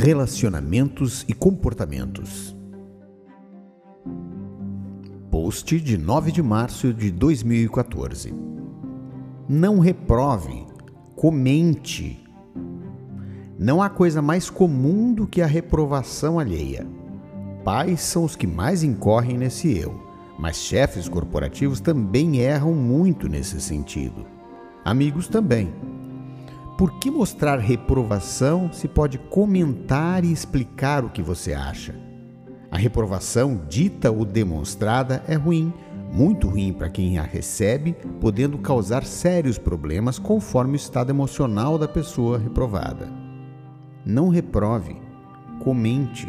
relacionamentos e comportamentos. Post de 9 de março de 2014. Não reprove, comente. Não há coisa mais comum do que a reprovação alheia. Pais são os que mais incorrem nesse erro, mas chefes corporativos também erram muito nesse sentido. Amigos também. Por que mostrar reprovação se pode comentar e explicar o que você acha? A reprovação dita ou demonstrada é ruim, muito ruim para quem a recebe, podendo causar sérios problemas conforme o estado emocional da pessoa reprovada. Não reprove, comente.